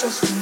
just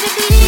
Get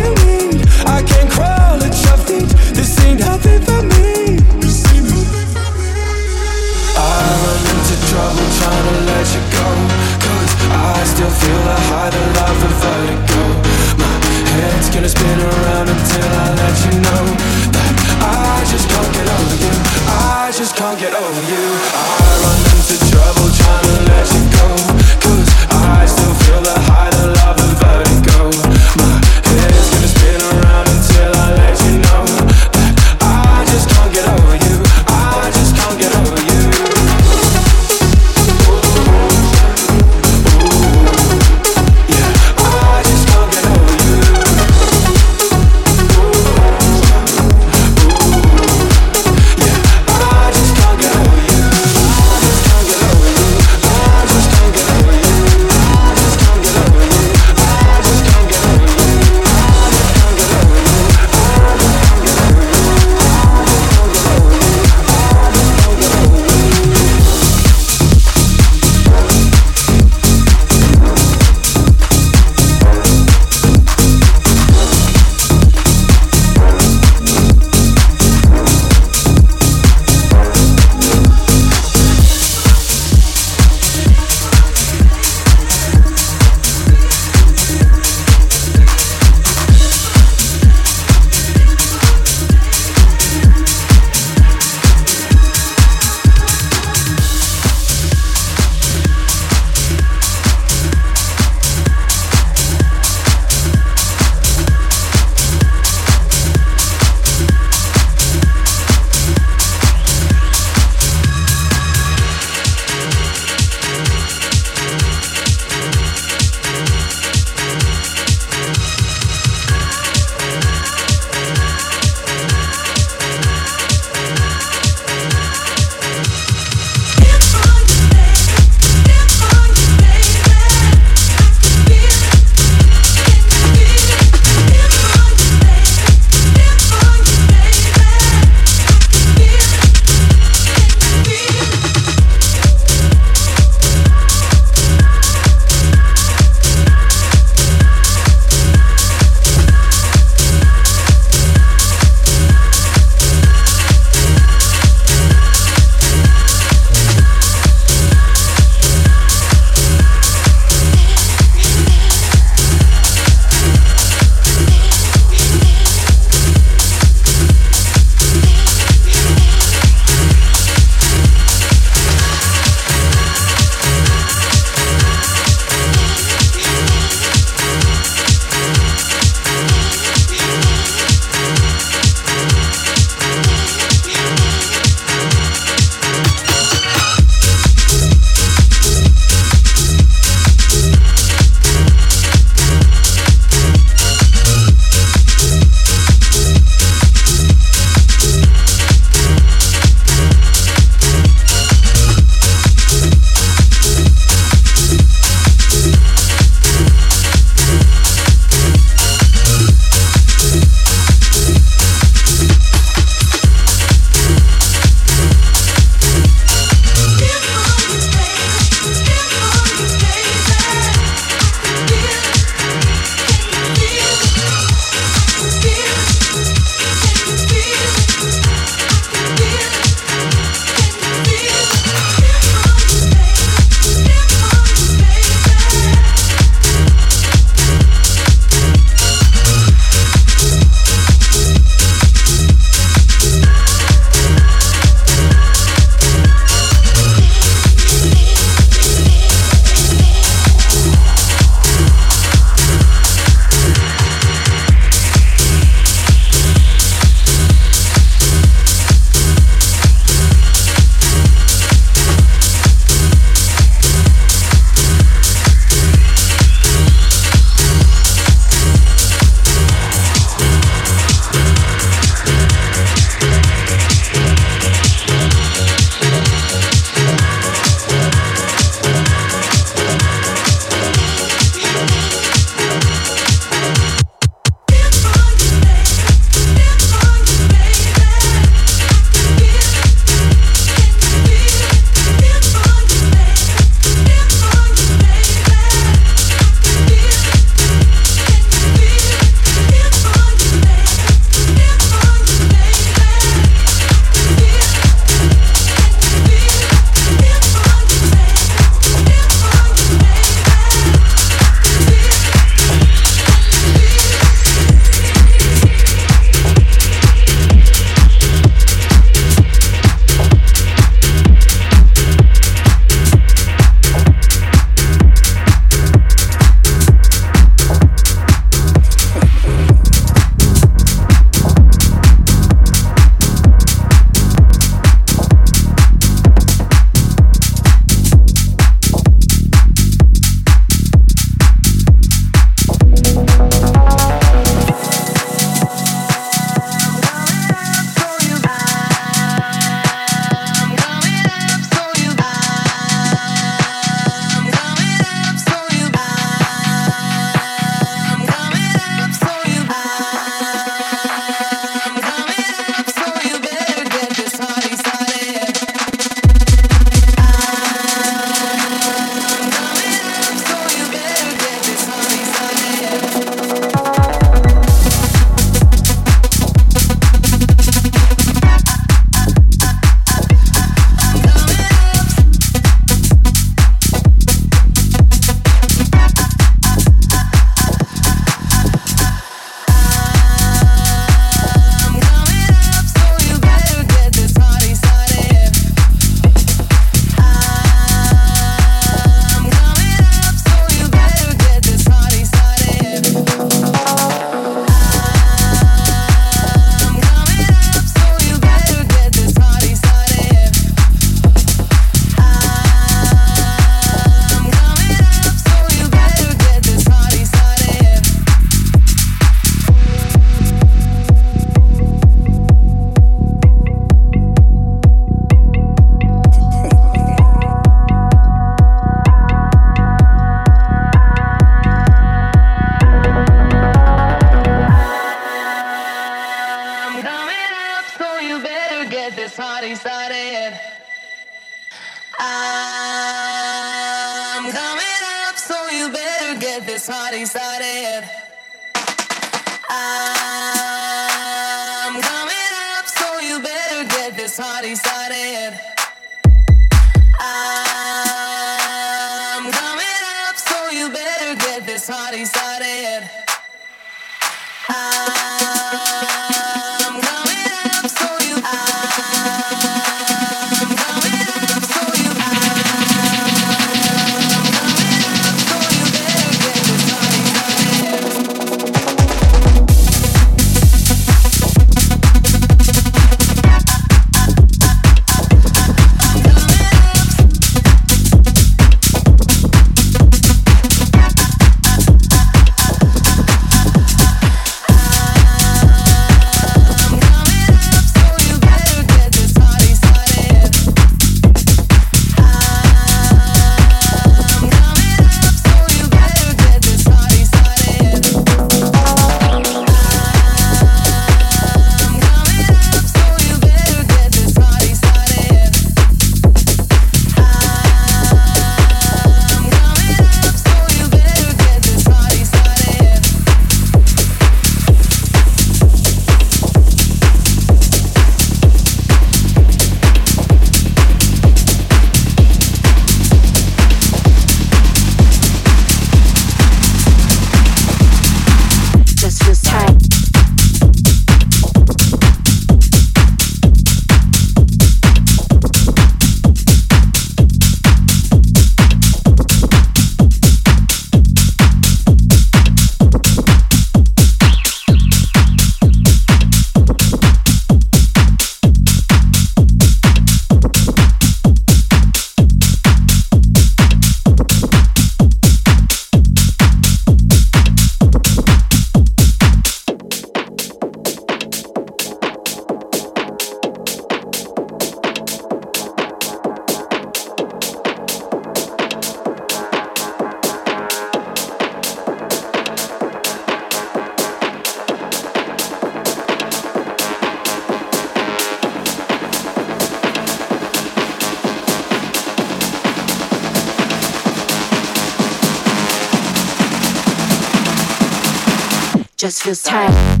just feels tight.